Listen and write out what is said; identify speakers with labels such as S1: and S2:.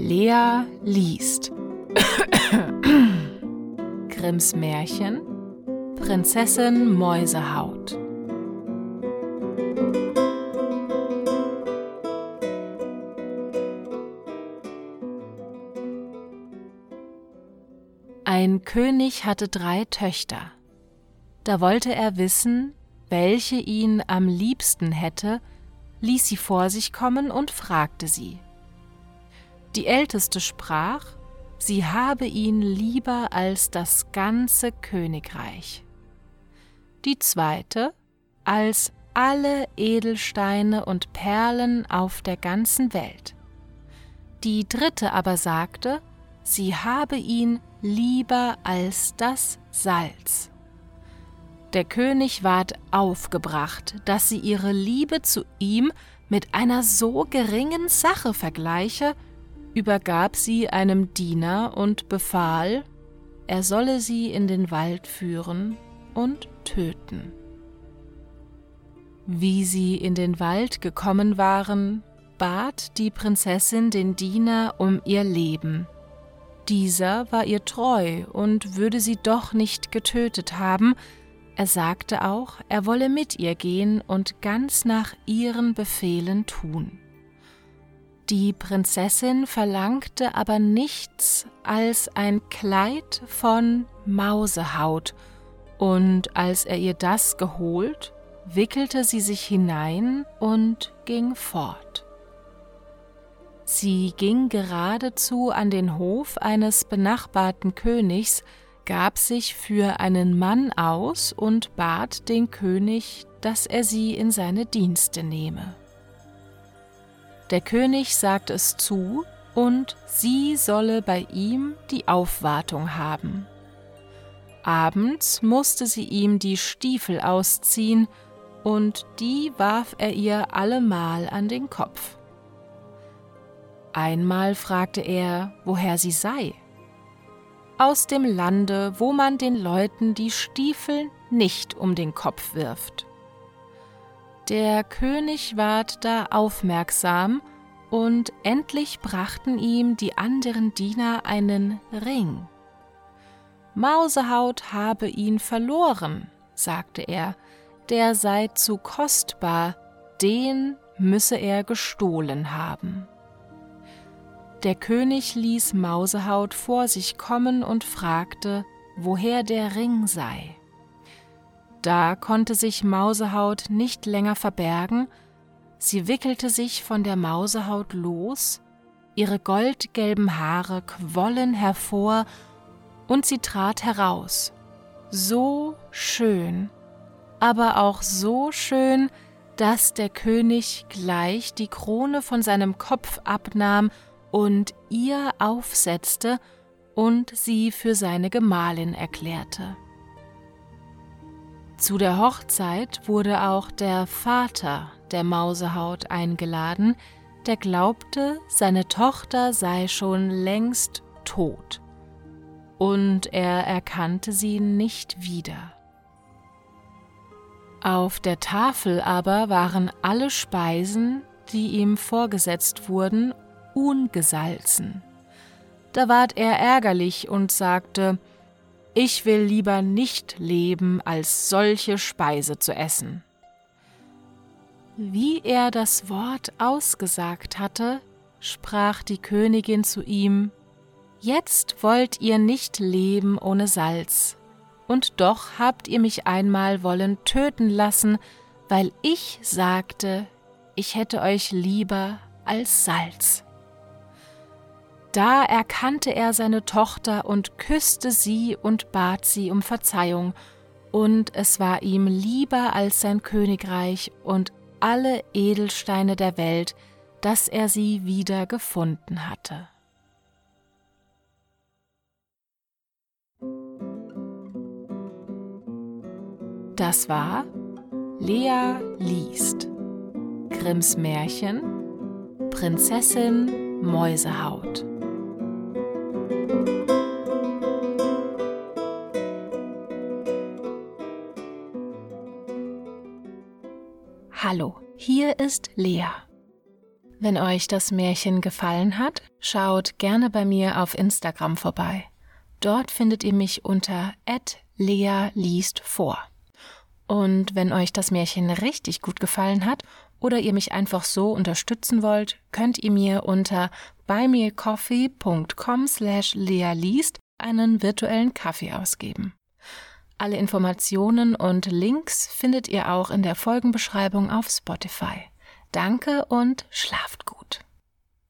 S1: Lea liest Grimms Märchen Prinzessin Mäusehaut Ein König hatte drei Töchter. Da wollte er wissen, welche ihn am liebsten hätte, ließ sie vor sich kommen und fragte sie. Die älteste sprach, sie habe ihn lieber als das ganze Königreich. Die zweite als alle Edelsteine und Perlen auf der ganzen Welt. Die dritte aber sagte, sie habe ihn lieber als das Salz. Der König ward aufgebracht, dass sie ihre Liebe zu ihm mit einer so geringen Sache vergleiche, übergab sie einem Diener und befahl, er solle sie in den Wald führen und töten. Wie sie in den Wald gekommen waren, bat die Prinzessin den Diener um ihr Leben. Dieser war ihr treu und würde sie doch nicht getötet haben, er sagte auch, er wolle mit ihr gehen und ganz nach ihren Befehlen tun. Die Prinzessin verlangte aber nichts als ein Kleid von Mausehaut, und als er ihr das geholt, wickelte sie sich hinein und ging fort. Sie ging geradezu an den Hof eines benachbarten Königs, gab sich für einen Mann aus und bat den König, dass er sie in seine Dienste nehme. Der König sagte es zu, und sie solle bei ihm die Aufwartung haben. Abends musste sie ihm die Stiefel ausziehen, und die warf er ihr allemal an den Kopf. Einmal fragte er, woher sie sei aus dem Lande, wo man den Leuten die Stiefel nicht um den Kopf wirft. Der König ward da aufmerksam, und endlich brachten ihm die anderen Diener einen Ring. Mausehaut habe ihn verloren, sagte er, der sei zu kostbar, den müsse er gestohlen haben. Der König ließ Mausehaut vor sich kommen und fragte, woher der Ring sei. Da konnte sich Mausehaut nicht länger verbergen, sie wickelte sich von der Mausehaut los, ihre goldgelben Haare quollen hervor, und sie trat heraus, so schön, aber auch so schön, dass der König gleich die Krone von seinem Kopf abnahm und ihr aufsetzte und sie für seine Gemahlin erklärte. Zu der Hochzeit wurde auch der Vater der Mausehaut eingeladen, der glaubte, seine Tochter sei schon längst tot, und er erkannte sie nicht wieder. Auf der Tafel aber waren alle Speisen, die ihm vorgesetzt wurden, ungesalzen. Da ward er ärgerlich und sagte, ich will lieber nicht leben, als solche Speise zu essen. Wie er das Wort ausgesagt hatte, sprach die Königin zu ihm, Jetzt wollt ihr nicht leben ohne Salz, und doch habt ihr mich einmal wollen töten lassen, weil ich sagte, ich hätte euch lieber als Salz. Da erkannte er seine Tochter und küsste sie und bat sie um Verzeihung, und es war ihm lieber als sein Königreich und alle Edelsteine der Welt, dass er sie wieder gefunden hatte. Das war Lea liest Grimms Märchen Prinzessin Mäusehaut.
S2: Hallo, hier ist Lea.
S1: Wenn euch das Märchen gefallen hat, schaut gerne bei mir auf Instagram vorbei. Dort findet ihr mich unter Lea liest vor. Und wenn euch das Märchen richtig gut gefallen hat oder ihr mich einfach so unterstützen wollt, könnt ihr mir unter buymeacoffee.com slash lealiest einen virtuellen Kaffee ausgeben. Alle Informationen und Links findet ihr auch in der Folgenbeschreibung auf Spotify. Danke und schlaft gut.